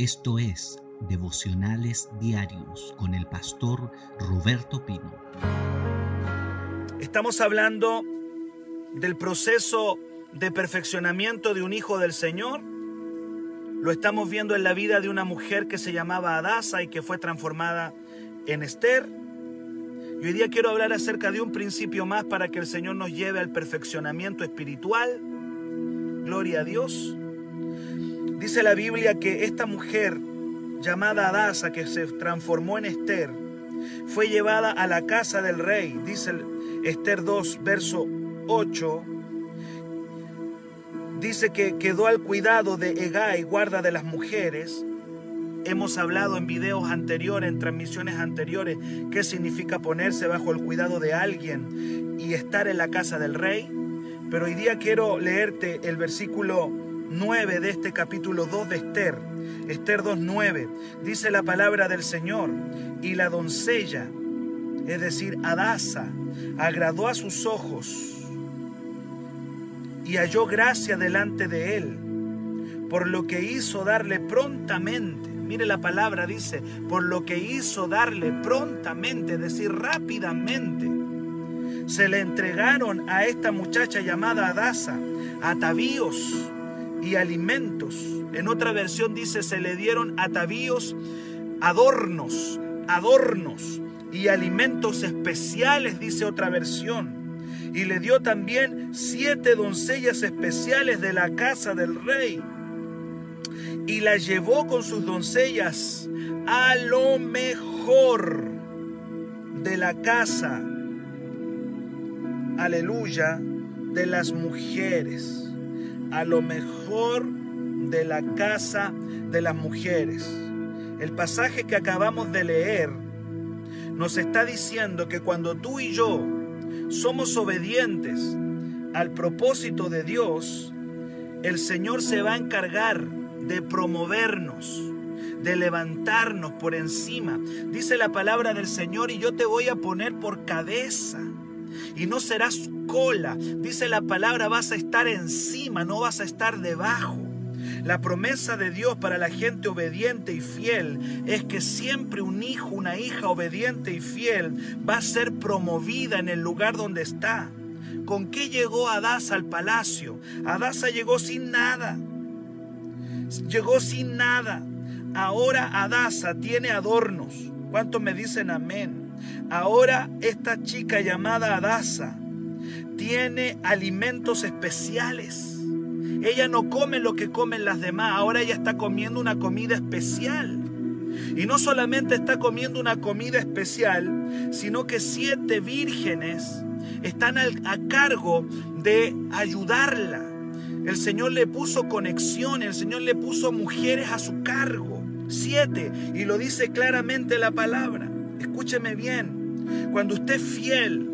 Esto es Devocionales Diarios con el pastor Roberto Pino. Estamos hablando del proceso de perfeccionamiento de un hijo del Señor. Lo estamos viendo en la vida de una mujer que se llamaba Adasa y que fue transformada en Esther. Y hoy día quiero hablar acerca de un principio más para que el Señor nos lleve al perfeccionamiento espiritual. Gloria a Dios. Dice la Biblia que esta mujer llamada Adasa, que se transformó en Esther, fue llevada a la casa del rey. Dice Esther 2, verso 8. Dice que quedó al cuidado de Egay, guarda de las mujeres. Hemos hablado en videos anteriores, en transmisiones anteriores, qué significa ponerse bajo el cuidado de alguien y estar en la casa del rey. Pero hoy día quiero leerte el versículo 9 de este capítulo 2 de Esther. Esther 2.9 dice la palabra del Señor y la doncella, es decir, Adasa, agradó a sus ojos y halló gracia delante de él, por lo que hizo darle prontamente, mire la palabra dice, por lo que hizo darle prontamente, es decir, rápidamente, se le entregaron a esta muchacha llamada Adasa atavíos y alimentos. En otra versión dice, se le dieron atavíos, adornos, adornos y alimentos especiales, dice otra versión. Y le dio también siete doncellas especiales de la casa del rey. Y la llevó con sus doncellas a lo mejor de la casa. Aleluya, de las mujeres a lo mejor de la casa de las mujeres. El pasaje que acabamos de leer nos está diciendo que cuando tú y yo somos obedientes al propósito de Dios, el Señor se va a encargar de promovernos, de levantarnos por encima. Dice la palabra del Señor y yo te voy a poner por cabeza y no serás cola. Dice la palabra, vas a estar encima, no vas a estar debajo. La promesa de Dios para la gente obediente y fiel es que siempre un hijo, una hija obediente y fiel va a ser promovida en el lugar donde está. ¿Con qué llegó Adasa al palacio? Adasa llegó sin nada. Llegó sin nada. Ahora Adasa tiene adornos. ¿Cuántos me dicen amén? Ahora esta chica llamada Adasa tiene alimentos especiales. Ella no come lo que comen las demás, ahora ella está comiendo una comida especial. Y no solamente está comiendo una comida especial, sino que siete vírgenes están a cargo de ayudarla. El Señor le puso conexión, el Señor le puso mujeres a su cargo. Siete, y lo dice claramente la palabra. Escúcheme bien, cuando usted es fiel,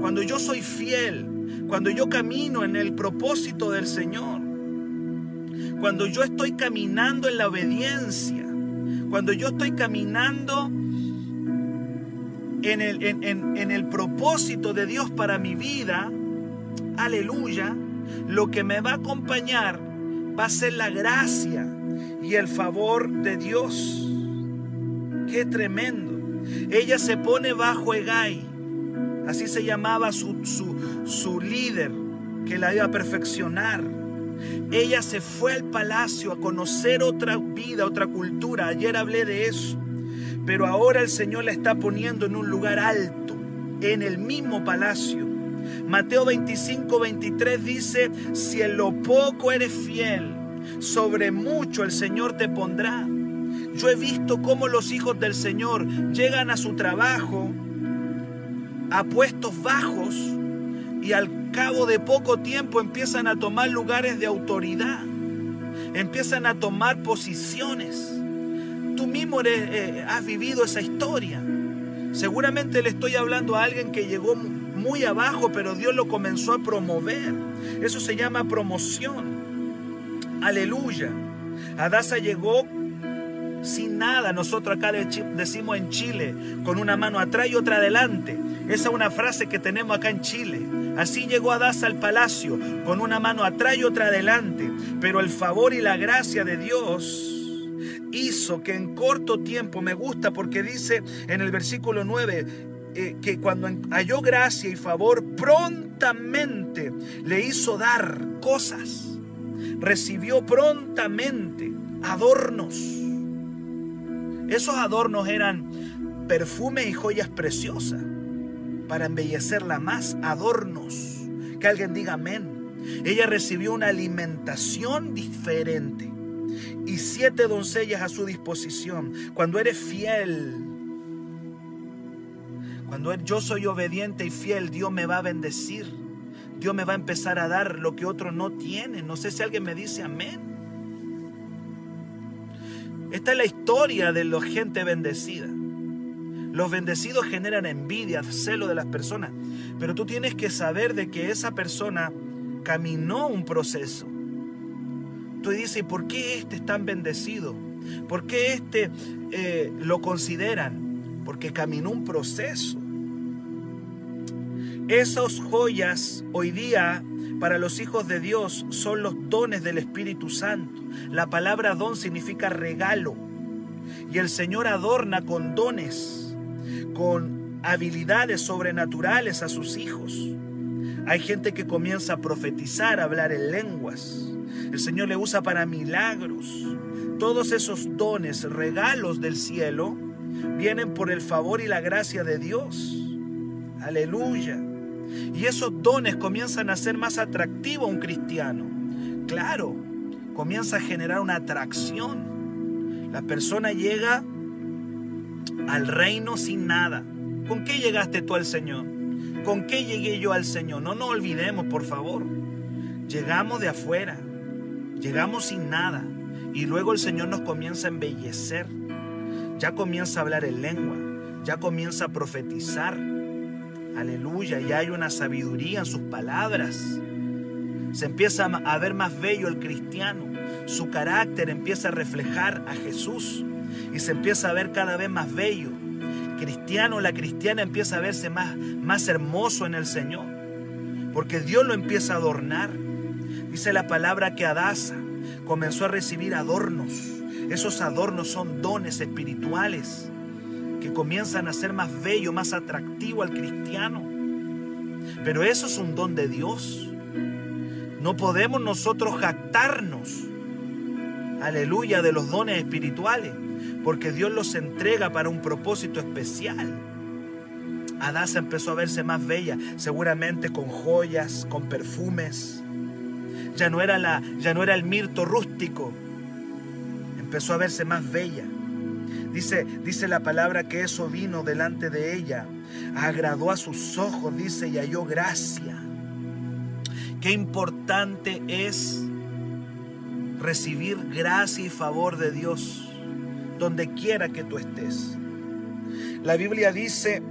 cuando yo soy fiel, cuando yo camino en el propósito del Señor, cuando yo estoy caminando en la obediencia, cuando yo estoy caminando en el, en el propósito de Dios para mi vida, aleluya, lo que me va a acompañar va a ser la gracia y el favor de Dios. Qué tremendo. Ella se pone bajo Egay Así se llamaba su, su, líder que la iba a perfeccionar. Ella se fue al palacio a conocer otra vida, otra cultura. Ayer hablé de eso. Pero ahora el Señor la está poniendo en un lugar alto, en el mismo palacio. Mateo 25, 23 dice, si en lo poco eres fiel, sobre mucho el Señor te pondrá. Yo he visto cómo los hijos del Señor llegan a su trabajo a puestos bajos y al cabo de poco tiempo empiezan a tomar lugares de autoridad, empiezan a tomar posiciones. Tú mismo eh, has vivido esa historia. Seguramente le estoy hablando a alguien que llegó muy abajo, pero Dios lo comenzó a promover. Eso se llama promoción. Aleluya. Adasa llegó sin nada. Nosotros acá decimos en Chile, con una mano atrás y otra adelante. Esa es una frase que tenemos acá en Chile. Así llegó Adasa al palacio, con una mano atrás y otra adelante. Pero el favor y la gracia de Dios hizo que en corto tiempo, me gusta porque dice en el versículo 9, eh, que cuando halló gracia y favor, prontamente le hizo dar cosas. Recibió prontamente adornos. Esos adornos eran perfumes y joyas preciosas para embellecerla más, adornos. Que alguien diga amén. Ella recibió una alimentación diferente y siete doncellas a su disposición. Cuando eres fiel, cuando yo soy obediente y fiel, Dios me va a bendecir. Dios me va a empezar a dar lo que otros no tienen. No sé si alguien me dice amén. Esta es la historia de la gente bendecida. Los bendecidos generan envidia, celo de las personas. Pero tú tienes que saber de que esa persona caminó un proceso. Tú dices, ¿por qué este es tan bendecido? ¿Por qué este eh, lo consideran? Porque caminó un proceso. Esas joyas hoy día para los hijos de Dios son los dones del Espíritu Santo. La palabra don significa regalo. Y el Señor adorna con dones con habilidades sobrenaturales a sus hijos. Hay gente que comienza a profetizar, a hablar en lenguas. El Señor le usa para milagros. Todos esos dones, regalos del cielo, vienen por el favor y la gracia de Dios. Aleluya. Y esos dones comienzan a ser más atractivos a un cristiano. Claro, comienza a generar una atracción. La persona llega al reino sin nada. ¿Con qué llegaste tú al Señor? ¿Con qué llegué yo al Señor? No nos olvidemos, por favor. Llegamos de afuera, llegamos sin nada y luego el Señor nos comienza a embellecer. Ya comienza a hablar en lengua, ya comienza a profetizar. Aleluya, ya hay una sabiduría en sus palabras. Se empieza a ver más bello el cristiano. Su carácter empieza a reflejar a Jesús y se empieza a ver cada vez más bello. cristiano, la cristiana empieza a verse más, más hermoso en el Señor, porque Dios lo empieza a adornar. Dice la palabra que Adasa comenzó a recibir adornos. Esos adornos son dones espirituales que comienzan a ser más bello, más atractivo al cristiano. Pero eso es un don de Dios. No podemos nosotros jactarnos, aleluya, de los dones espirituales porque Dios los entrega para un propósito especial. Adasa empezó a verse más bella, seguramente con joyas, con perfumes. Ya no era, la, ya no era el mirto rústico, empezó a verse más bella. Dice, dice la palabra que eso vino delante de ella, agradó a sus ojos, dice, y halló gracia. Qué importante es recibir gracia y favor de Dios donde quiera que tú estés. La Biblia dice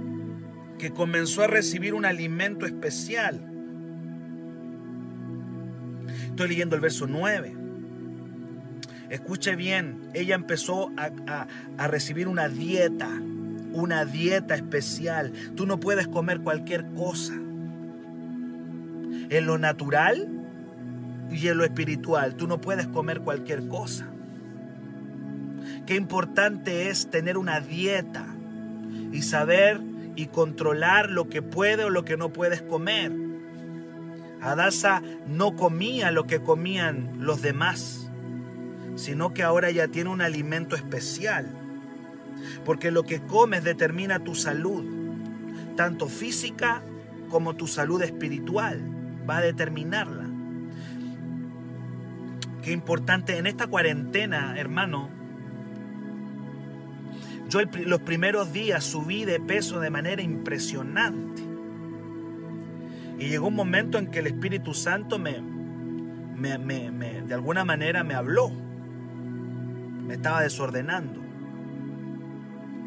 que comenzó a recibir un alimento especial. Estoy leyendo el verso 9. Escuche bien, ella empezó a, a, recibir una dieta, una dieta especial. Tú no puedes comer cualquier cosa. En lo natural y en lo espiritual, tú no puedes comer cualquier cosa. Qué importante es tener una dieta y saber y controlar lo que puede o lo que no puedes comer. Adasa no comía lo que comían los demás, sino que ahora ya tiene un alimento especial. Porque lo que comes determina tu salud, tanto física como tu salud espiritual. Va a determinarla. Qué importante en esta cuarentena, hermano, yo los primeros días subí de peso de manera impresionante. Y llegó un momento en que el Espíritu Santo me, de alguna manera me habló. Me estaba desordenando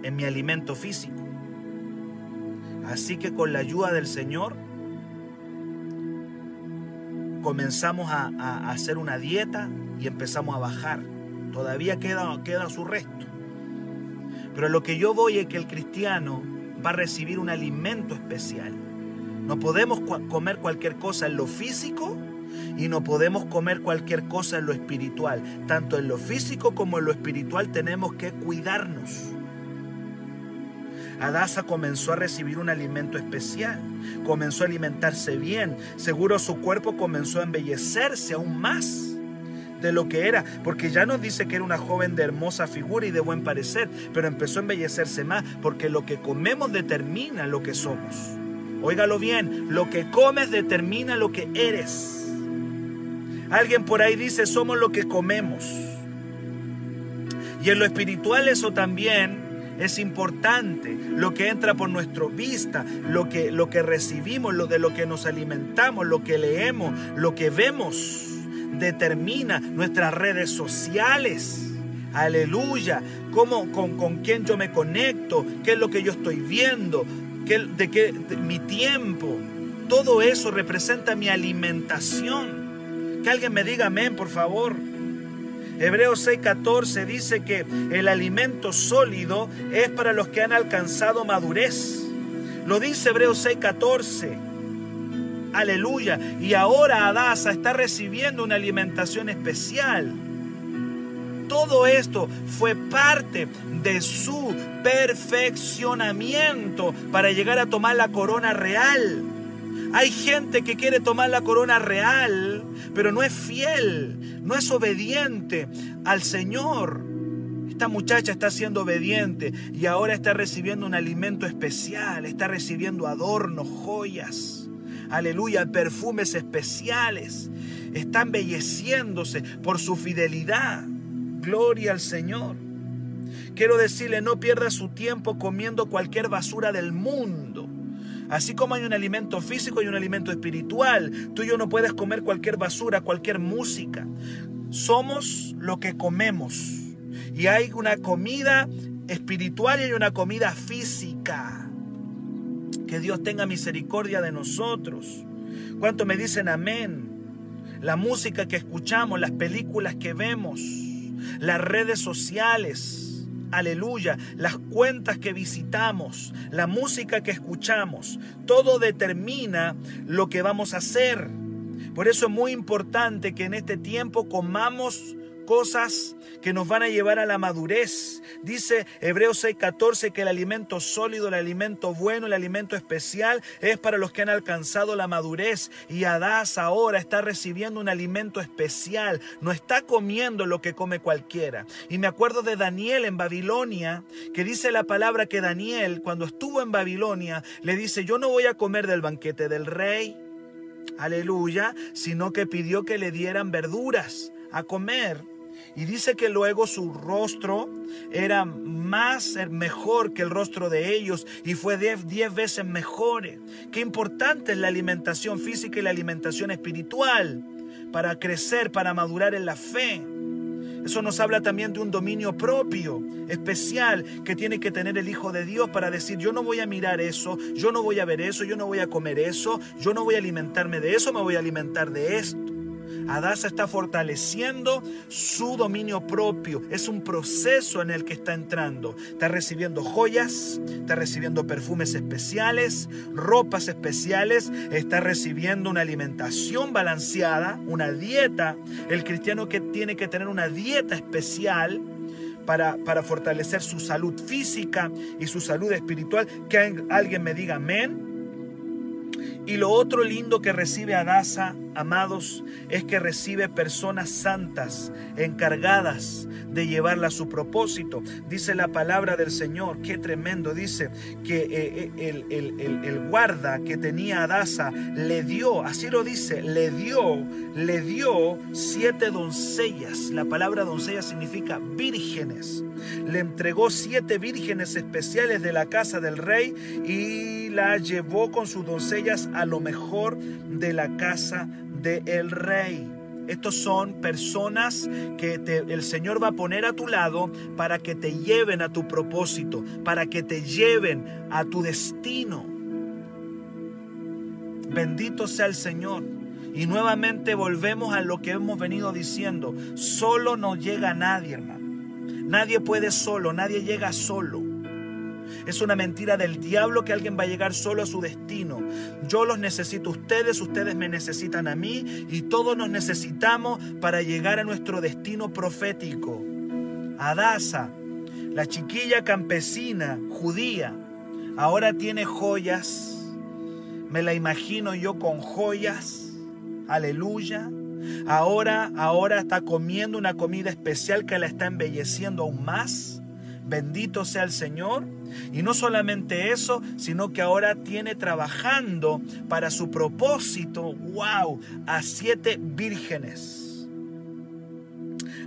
en mi alimento físico. Así que con la ayuda del Señor comenzamos a, hacer una dieta y empezamos a bajar. Todavía queda, queda su resto. Pero lo que yo voy es que el cristiano va a recibir un alimento especial. No podemos comer cualquier cosa en lo físico Y no podemos comer cualquier cosa en lo espiritual. Tanto en lo físico como en lo espiritual tenemos que cuidarnos. Adasa comenzó a recibir un alimento especial, comenzó a alimentarse bien, seguro su cuerpo comenzó a embellecerse aún más de lo que era, porque ya nos dice que era una joven de hermosa figura y de buen parecer, pero empezó a embellecerse más, porque lo que comemos determina lo que somos. Óigalo bien, lo que comes determina lo que eres. Alguien por ahí dice, somos lo que comemos. Y en lo espiritual eso también es importante, lo que entra por nuestra vista, lo que, lo que recibimos, lo de lo que nos alimentamos, lo que leemos, lo que vemos, determina nuestras redes sociales. Aleluya, cómo, con, con quién yo me conecto, qué es lo que yo estoy viendo, qué, de qué mi tiempo. Todo eso representa mi alimentación. Que alguien me diga amén, por favor. Hebreos 6:14 dice que el alimento sólido es para los que han alcanzado madurez. Lo dice Hebreos 6:14. Aleluya. Y ahora Adasa está recibiendo una alimentación especial. Todo esto fue parte de su perfeccionamiento para llegar a tomar la corona real. Hay gente que quiere tomar la corona real, pero no es fiel, no es obediente al Señor. Esta muchacha está siendo obediente y ahora está recibiendo un alimento especial, está recibiendo adornos, joyas, aleluya, perfumes especiales. Está embelleciéndose por su fidelidad. Gloria al Señor. Quiero decirle, no pierda su tiempo comiendo cualquier basura del mundo. Así como hay un alimento físico y un alimento espiritual, tú y yo no puedes comer cualquier basura, cualquier música. Somos lo que comemos. Y hay una comida espiritual y hay una comida física. Que Dios tenga misericordia de nosotros. ¿Cuánto me dicen amén? La música que escuchamos, las películas que vemos, las redes sociales aleluya, las cuentas que visitamos, la música que escuchamos, todo determina lo que vamos a hacer. Por eso es muy importante que en este tiempo comamos cosas que nos van a llevar a la madurez. Dice Hebreos 6:14 que el alimento sólido, el alimento bueno, el alimento especial es para los que han alcanzado la madurez. Y Adás ahora está recibiendo un alimento especial, no está comiendo lo que come cualquiera. Y me acuerdo de Daniel en Babilonia, que dice la palabra que Daniel cuando estuvo en Babilonia le dice, yo no voy a comer del banquete del rey. Aleluya, sino que pidió que le dieran verduras a comer. Y dice que luego su rostro era más eh, mejor que el rostro de ellos y fue diez, veces mejor. Qué importante es la alimentación física y la alimentación espiritual para crecer, para madurar en la fe. Eso nos habla también de un dominio propio, especial, que tiene que tener el Hijo de Dios para decir, yo no voy a mirar eso, yo no voy a ver eso, yo no voy a comer eso, yo no voy a alimentarme de eso, me voy a alimentar de esto. Adasa está fortaleciendo su dominio propio. Es un proceso en el que está entrando. Está recibiendo joyas, está recibiendo perfumes especiales, ropas especiales, está recibiendo una alimentación balanceada, una dieta. El cristiano que tiene que tener una dieta especial. Para, para, fortalecer su salud física y su salud espiritual. Que alguien me diga amén. Y lo otro lindo que recibe Adasa, amados, es que recibe personas santas, encargadas de llevarla a su propósito. Dice la palabra del Señor, qué tremendo, dice que eh, eh, el, guarda que tenía Adasa le dio, así lo dice, le dio, le dio siete doncellas. La palabra doncella significa vírgenes. Le entregó siete vírgenes especiales de la casa del rey y la llevó con sus doncellas a lo mejor de la casa del rey. Estos son personas que el Señor va a poner a tu lado para que te lleven a tu propósito, para que te lleven a tu destino. Bendito sea el Señor. Y nuevamente volvemos a lo que hemos venido diciendo. Solo no llega nadie, hermano. Nadie puede solo, nadie llega solo. Es una mentira del diablo que alguien va a llegar solo a su destino. Yo los necesito a ustedes, ustedes me necesitan a mí y todos nos necesitamos para llegar a nuestro destino profético. Adasa, la chiquilla campesina judía, ahora tiene joyas. Me la imagino yo con joyas. Aleluya. Ahora, ahora está comiendo una comida especial que la está embelleciendo aún más. Bendito sea el Señor. Y no solamente eso, sino que ahora tiene trabajando para su propósito, wow, a siete vírgenes.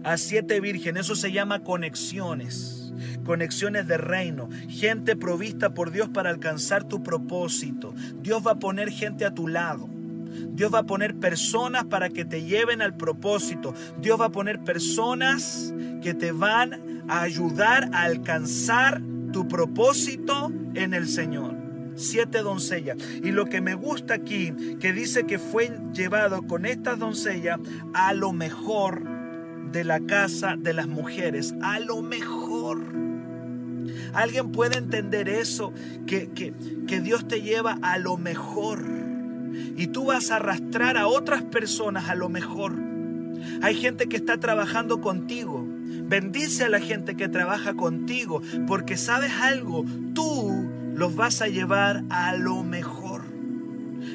A siete vírgenes, eso se llama conexiones conexiones de reino, gente provista por Dios para alcanzar tu propósito. Dios va a poner gente a tu lado. Dios va a poner personas para que te lleven al propósito. Dios va a poner personas que te van a ayudar a alcanzar tu propósito en el Señor. Siete doncellas. Y lo que me gusta aquí, que dice que fue llevado con estas doncellas a lo mejor de la casa de las mujeres. A lo mejor. ¿Alguien puede entender eso? Que, que, que Dios te lleva a lo mejor. Y tú vas a arrastrar a otras personas a lo mejor. Hay gente que está trabajando contigo. Bendice a la gente que trabaja contigo, porque sabes algo, tú los vas a llevar a lo mejor.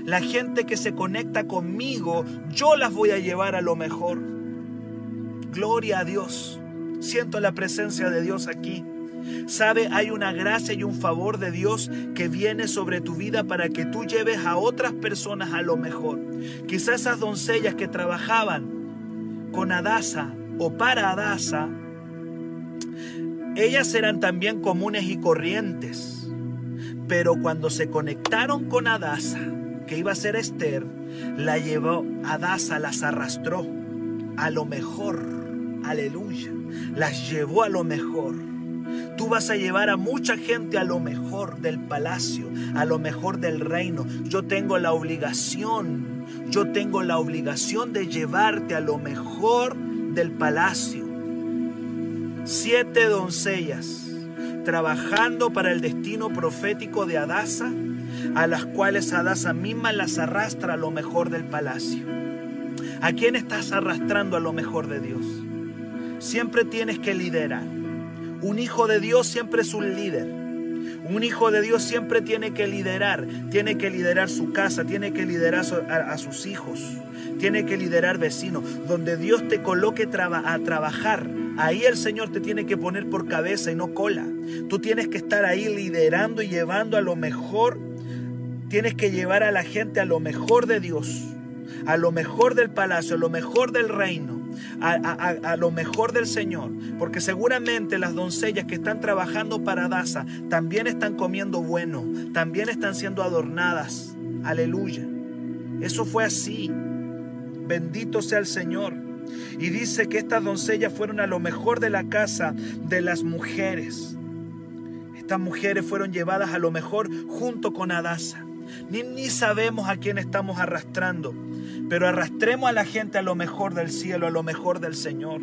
La gente que se conecta conmigo, yo las voy a llevar a lo mejor. Gloria a Dios. Siento la presencia de Dios aquí. Sabe, hay una gracia y un favor de Dios que viene sobre tu vida para que tú lleves a otras personas a lo mejor. Quizás esas doncellas que trabajaban con Adasa o para Adasa, ellas eran también comunes y corrientes. Pero cuando se conectaron con Adasa, que iba a ser Esther, la llevó, Adasa las arrastró a lo mejor. Aleluya. Las llevó a lo mejor. Tú vas a llevar a mucha gente a lo mejor del palacio, a lo mejor del reino. Yo tengo la obligación, yo tengo la obligación de llevarte a lo mejor del palacio. Siete doncellas trabajando para el destino profético de Adasa, a las cuales Adasa misma las arrastra a lo mejor del palacio. ¿A quién estás arrastrando a lo mejor de Dios? Siempre tienes que liderar. Un hijo de Dios siempre es un líder. Un hijo de Dios siempre tiene que liderar, tiene que liderar su casa, tiene que liderar a, sus hijos, tiene que liderar vecinos. Donde Dios te coloque a trabajar, ahí el Señor te tiene que poner por cabeza y no cola. Tú tienes que estar ahí liderando y llevando a lo mejor, tienes que llevar a la gente a lo mejor de Dios, a lo mejor del palacio, a lo mejor del reino a, lo mejor del Señor, porque seguramente las doncellas que están trabajando para Daza también están comiendo bueno, también están siendo adornadas. Aleluya. Eso fue así. Bendito sea el Señor. Y dice que estas doncellas fueron a lo mejor de la casa de las mujeres. Estas mujeres fueron llevadas a lo mejor junto con Adasa. Ni, ni sabemos a quién estamos arrastrando pero arrastremos a la gente a lo mejor del cielo, a lo mejor del Señor.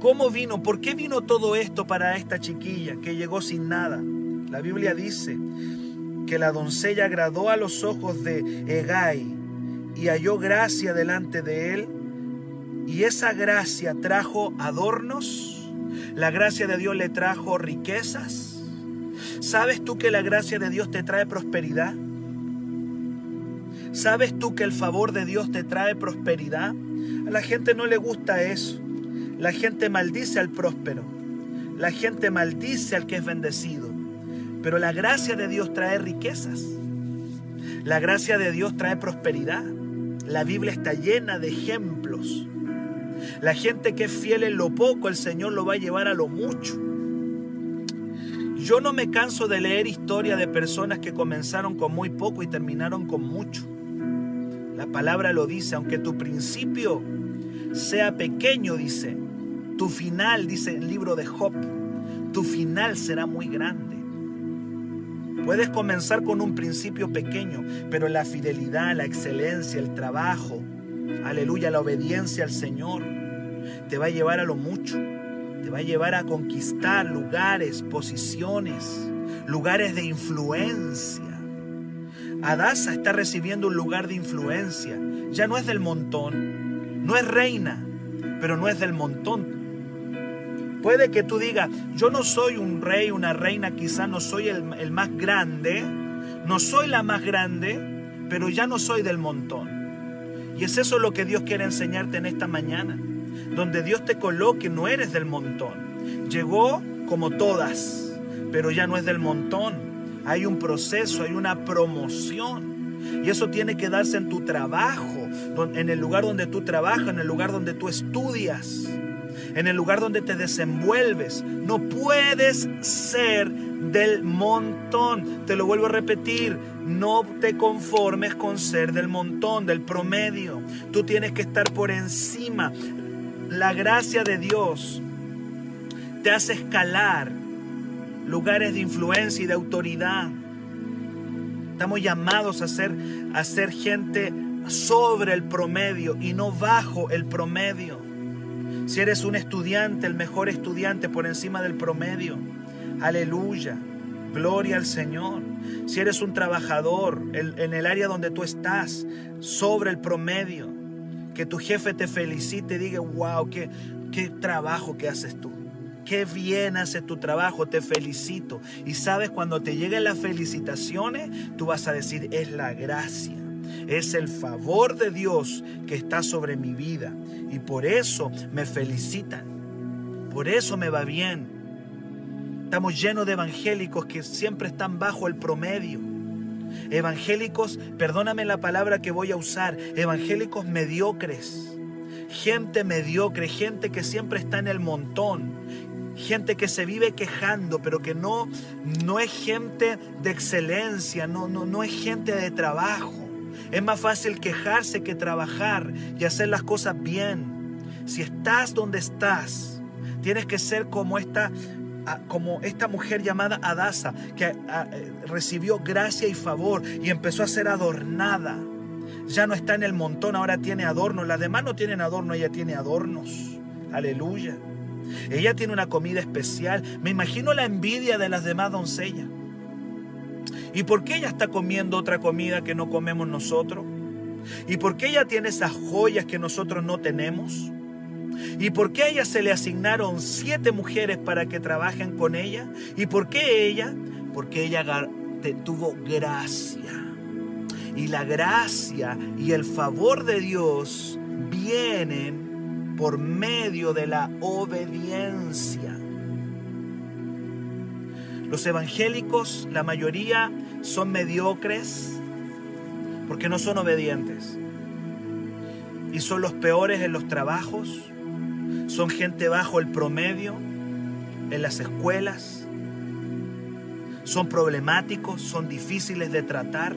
¿Cómo vino? ¿Por qué vino todo esto para esta chiquilla que llegó sin nada? La Biblia dice que la doncella agradó a los ojos de Egai y halló gracia delante de él. Y esa gracia trajo adornos. La gracia de Dios le trajo riquezas. ¿Sabes tú que la gracia de Dios te trae prosperidad? ¿Sabes tú que el favor de Dios te trae prosperidad? A la gente no le gusta eso. La gente maldice al próspero. La gente maldice al que es bendecido. Pero la gracia de Dios trae riquezas. La gracia de Dios trae prosperidad. La Biblia está llena de ejemplos. La gente que es fiel en lo poco, el Señor lo va a llevar a lo mucho. Yo no me canso de leer historia de personas que comenzaron con muy poco y terminaron con mucho. La palabra lo dice, aunque tu principio sea pequeño, dice, tu final, dice el libro de Job, tu final será muy grande. Puedes comenzar con un principio pequeño, pero la fidelidad, la excelencia, el trabajo, aleluya, la obediencia al Señor, te va a llevar a lo mucho. te va a llevar a conquistar lugares, posiciones, lugares de influencia. Adasa está recibiendo un lugar de influencia. Ya no es del montón, no es reina, pero no es del montón. Puede que tú digas, yo no soy un rey, una reina, quizá no soy el, el más grande, no soy la más grande, pero ya no soy del montón. Y es eso lo que Dios quiere enseñarte en esta mañana, donde Dios te coloque, no eres del montón. Llegó como todas, pero ya no es del montón. Hay un proceso, hay una promoción. Y eso tiene que darse en tu trabajo, en el lugar donde tú trabajas, en el lugar donde tú estudias, en el lugar donde te desenvuelves. No puedes ser del montón. Te lo vuelvo a repetir, no te conformes con ser del montón, del promedio. Tú tienes que estar por encima. La gracia de Dios te hace escalar lugares de influencia y de autoridad. Estamos llamados a ser, a ser gente sobre el promedio y no bajo el promedio. Si eres un estudiante, el mejor estudiante por encima del promedio. Aleluya. Gloria al Señor. Si eres un trabajador en el área donde tú estás, sobre el promedio, que tu jefe te felicite y diga, wow, qué, qué trabajo que haces tú. Qué bien haces tu trabajo, te felicito. Y sabes, cuando te lleguen las felicitaciones, tú vas a decir, es la gracia, es el favor de Dios que está sobre mi vida. Y por eso me felicitan. Por eso me va bien. Estamos llenos de evangélicos que siempre están bajo el promedio. Evangélicos, perdóname la palabra que voy a usar, evangélicos mediocres. Gente mediocre, gente que siempre está en el montón, gente que se vive quejando, pero que no, no es gente de excelencia, no, no, no es gente de trabajo. Es más fácil quejarse que trabajar y hacer las cosas bien. Si estás donde estás, tienes que ser como esta, como esta mujer llamada Adasa, que eh, recibió gracia y favor y empezó a ser adornada. Ya no está en el montón, ahora tiene adornos. Las demás no tienen adorno, ella tiene adornos. Aleluya. Ella tiene una comida especial. Me imagino la envidia de las demás doncellas. ¿Y por qué ella está comiendo otra comida que no comemos nosotros? ¿Y por qué ella tiene esas joyas que nosotros no tenemos? ¿Y por qué a ella se le asignaron siete mujeres para que trabajen con ella? ¿Y por qué ella? Porque ella tuvo gracia. Y la gracia y el favor de Dios vienen por medio de la obediencia. Los evangélicos, la mayoría, son mediocres porque no son obedientes. Y son los peores en los trabajos, son gente bajo el promedio en las escuelas, son problemáticos, son difíciles de tratar.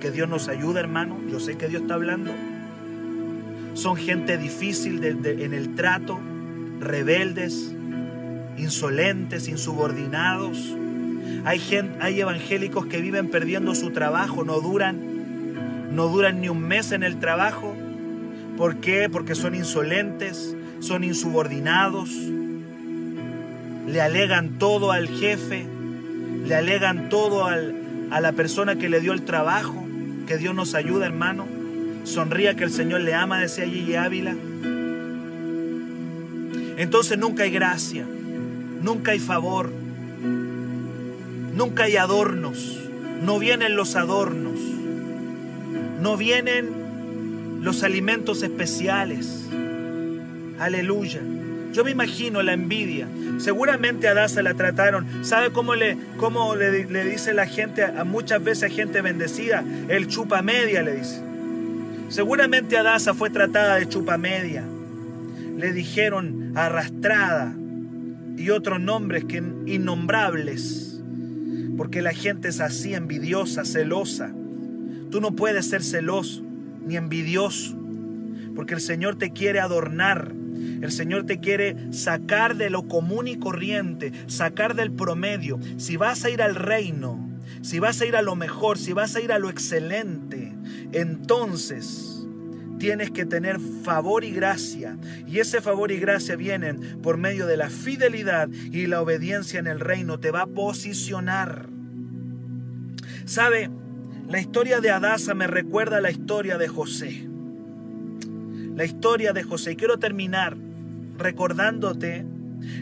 Que Dios nos ayude, hermano. Yo sé que Dios está hablando son gente difícil en el trato, rebeldes, insolentes, insubordinados. Hay, gente, hay evangélicos que viven perdiendo su trabajo, no duran, no duran ni un mes en el trabajo. ¿Por qué? Porque son insolentes, son insubordinados, le alegan todo al jefe, le alegan todo a la persona que le dio el trabajo. Que Dios nos ayude, hermano. Sonría que el Señor le ama, decía Gigi Ávila. Entonces nunca hay gracia, nunca hay favor, nunca hay adornos, no vienen los adornos, no vienen los alimentos especiales. Aleluya. Yo me imagino la envidia. Seguramente a Daza la trataron. ¿Sabe cómo le, cómo le, dice la gente, a muchas veces a gente bendecida? El chupa media le dice. Seguramente Adasa fue tratada de chupa media. Le dijeron arrastrada y otros nombres que innombrables. Porque la gente es así, envidiosa, celosa. Tú no puedes ser celoso ni envidioso. Porque el Señor te quiere adornar. El Señor te quiere sacar de lo común y corriente, sacar del promedio. Si vas a ir al reino, si vas a ir a lo mejor, si vas a ir a lo excelente, entonces tienes que tener favor y gracia. Y ese favor y gracia vienen por medio de la fidelidad y la obediencia en el reino. Te va a posicionar. ¿Sabe? La historia de Adasa me recuerda a la historia de José. La historia de José. Y quiero terminar recordándote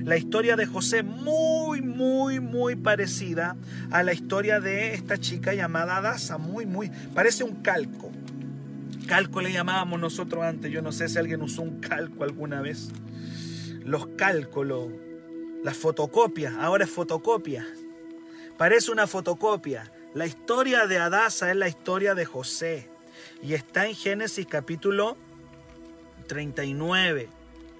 la historia de José muy, muy, muy parecida a la historia de esta chica llamada Adasa. Muy, muy. Parece un calco. Calco le llamábamos nosotros antes. Yo no sé si alguien usó un calco alguna vez. Los cálculos, las fotocopias. Ahora es fotocopia. Parece una fotocopia. La historia de Adasa es la historia de José. Y está en Génesis capítulo 39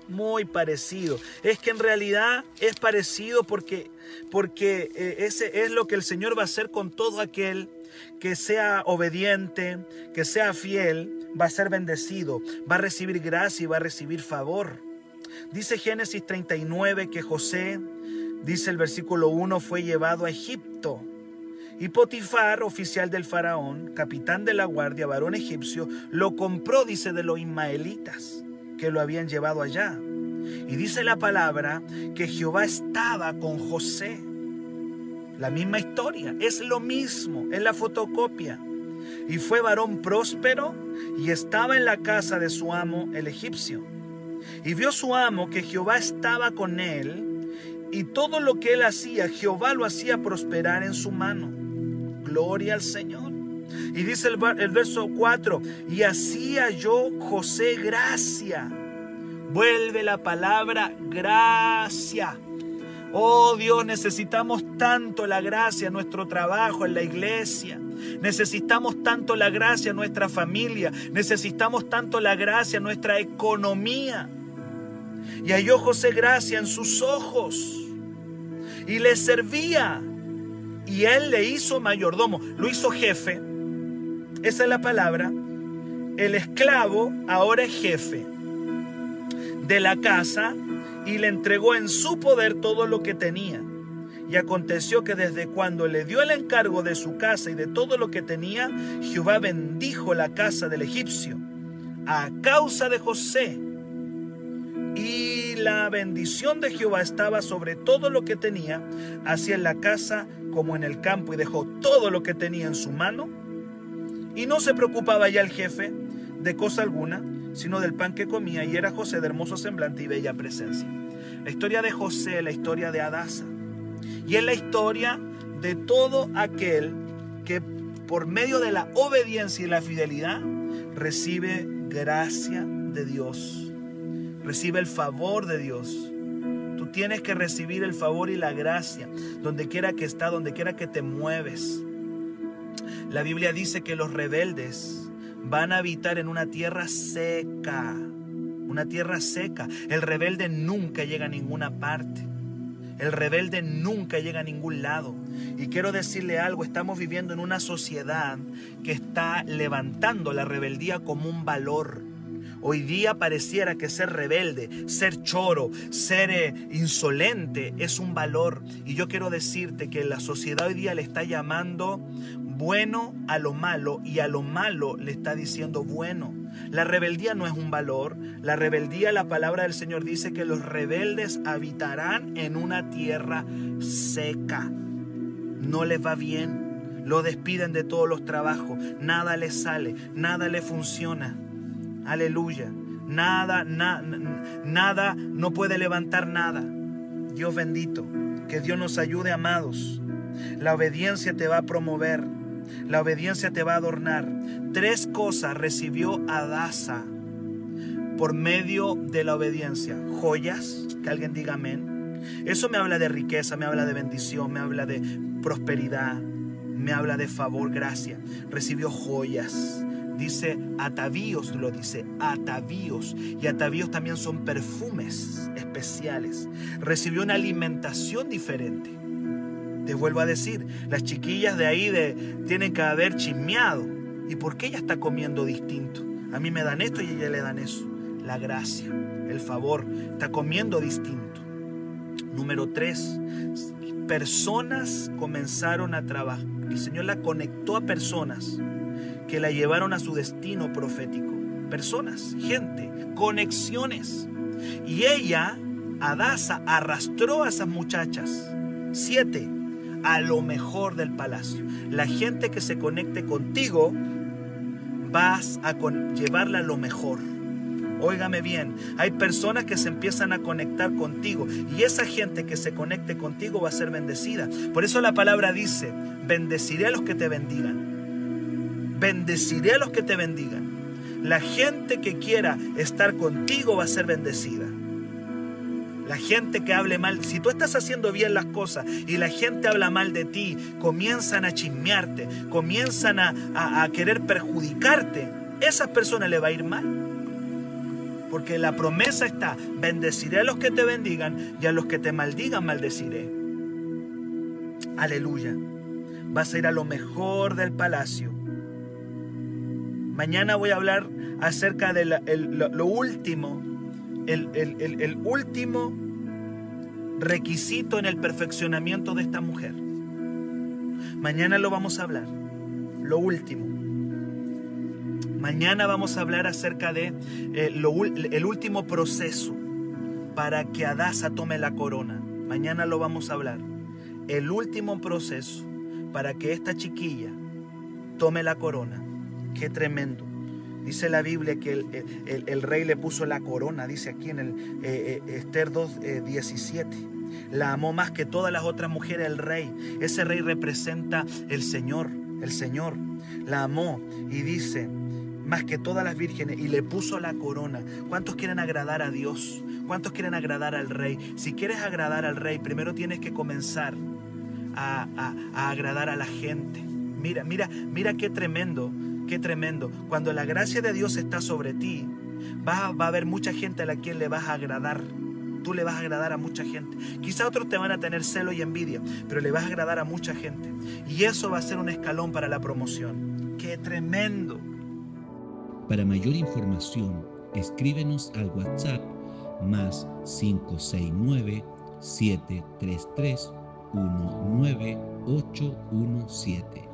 muy parecido. Es que en realidad es parecido porque, porque eh, ese es lo que el Señor va a hacer con todo aquel que sea obediente, que sea fiel, va a ser bendecido, va a recibir gracia y va a recibir favor. Dice Génesis 39 que José, dice el versículo 1, fue llevado a Egipto. Y Potifar, oficial del faraón, capitán de la guardia, varón egipcio, lo compró, dice, de los ismaelitas que lo habían llevado allá. Y dice la palabra que Jehová estaba con José. La misma historia, es lo mismo, es la fotocopia. Y fue varón próspero y estaba en la casa de su amo el egipcio. Y vio su amo que Jehová estaba con él y todo lo que él hacía, Jehová lo hacía prosperar en su mano. Gloria al Señor. Y dice el, el verso 4, y hacía yo José gracia. Vuelve la palabra gracia. Oh Dios, necesitamos tanto la gracia en nuestro trabajo, en la iglesia. Necesitamos tanto la gracia en nuestra familia. Necesitamos tanto la gracia en nuestra economía. Y halló José gracia en sus ojos. Y le servía. Y él le hizo mayordomo. Lo hizo jefe esa es la palabra. El esclavo ahora es jefe de la casa y le entregó en su poder todo lo que tenía. Y aconteció que desde cuando le dio el encargo de su casa y de todo lo que tenía, Jehová bendijo la casa del egipcio a causa de José. Y la bendición de Jehová estaba sobre todo lo que tenía, así en la casa como en el campo, y dejó todo lo que tenía en su mano y no se preocupaba ya el jefe de cosa alguna, sino del pan que comía, y era José de hermoso semblante y bella presencia. La historia de José, la historia de Adasa, y es la historia de todo aquel que por medio de la obediencia y la fidelidad recibe gracia de Dios, recibe el favor de Dios. Tú tienes que recibir el favor y la gracia donde quiera que está, donde quiera que te mueves. La Biblia dice que los rebeldes van a habitar en una tierra seca, una tierra seca. El rebelde nunca llega a ninguna parte. El rebelde nunca llega a ningún lado. Y quiero decirle algo, estamos viviendo en una sociedad que está levantando la rebeldía como un valor. Hoy día pareciera que ser rebelde, ser choro, ser eh, insolente es un valor. Y yo quiero decirte que la sociedad hoy día le está llamando bueno a lo malo y a lo malo le está diciendo bueno. La rebeldía no es un valor. La rebeldía, la palabra del Señor dice que los rebeldes habitarán en una tierra seca. No les va bien. Lo despiden de todos los trabajos. Nada les sale. Nada le funciona. Aleluya. Nada, nada, no puede levantar nada. Dios bendito. Que Dios nos ayude, amados. La obediencia te va a promover. La obediencia te va a adornar. Tres cosas recibió Adasa por medio de la obediencia. Joyas, que alguien diga amén. Eso me habla de riqueza, me habla de bendición, me habla de prosperidad, me habla de favor, gracia. Recibió joyas. Dice atavíos, lo dice, atavíos. Y atavíos también son perfumes especiales. Recibió una alimentación diferente. Te vuelvo a decir, las chiquillas de ahí de, tienen que haber chismeado. ¿Y por qué ella está comiendo distinto? A mí me dan esto y a ella le dan eso. La gracia, el favor, está comiendo distinto. Número tres, personas comenzaron a trabajar. El Señor la conectó a personas que la llevaron a su destino profético personas, gente, conexiones. Y ella, Adasa, arrastró a esas muchachas. Siete, a lo mejor del palacio. La gente que se conecte contigo, vas a llevarla a lo mejor. Óigame bien, hay personas que se empiezan a conectar contigo y esa gente que se conecte contigo va a ser bendecida. Por eso la palabra dice, bendeciré a los que te bendigan. Bendeciré a los que te bendigan. La gente que quiera estar contigo va a ser bendecida. La gente que hable mal, si tú estás haciendo bien las cosas y la gente habla mal de ti, comienzan a chismearte, comienzan a, a querer perjudicarte, esas personas le va a ir mal. Porque la promesa está, bendeciré a los que te bendigan y a los que te maldigan maldeciré. Aleluya. Vas a ir a lo mejor del palacio. Mañana voy a hablar acerca de lo, último, el, el último requisito en el perfeccionamiento de esta mujer. Mañana lo vamos a hablar. Lo último. Mañana vamos a hablar acerca de eh, el último proceso para que Adasa tome la corona. Mañana lo vamos a hablar. El último proceso para que esta chiquilla tome la corona. Qué tremendo. Dice la Biblia que el, rey le puso la corona, dice aquí en el eh, eh, Esther 2, 17. La amó más que todas las otras mujeres el rey. Ese rey representa el Señor, el Señor. La amó y dice, más que todas las vírgenes y le puso la corona. ¿Cuántos quieren agradar a Dios? ¿Cuántos quieren agradar al rey? Si quieres agradar al rey, primero tienes que comenzar a, agradar a la gente. Mira, mira, mira qué tremendo, qué tremendo. Cuando la gracia de Dios está sobre ti, va, va a haber mucha gente a la quien le vas a agradar. Tú le vas a agradar a mucha gente. Quizá otros te van a tener celo y envidia, pero le vas a agradar a mucha gente. Y eso va a ser un escalón para la promoción. ¡Qué tremendo! Para mayor información, escríbenos al WhatsApp más 569 733 19817.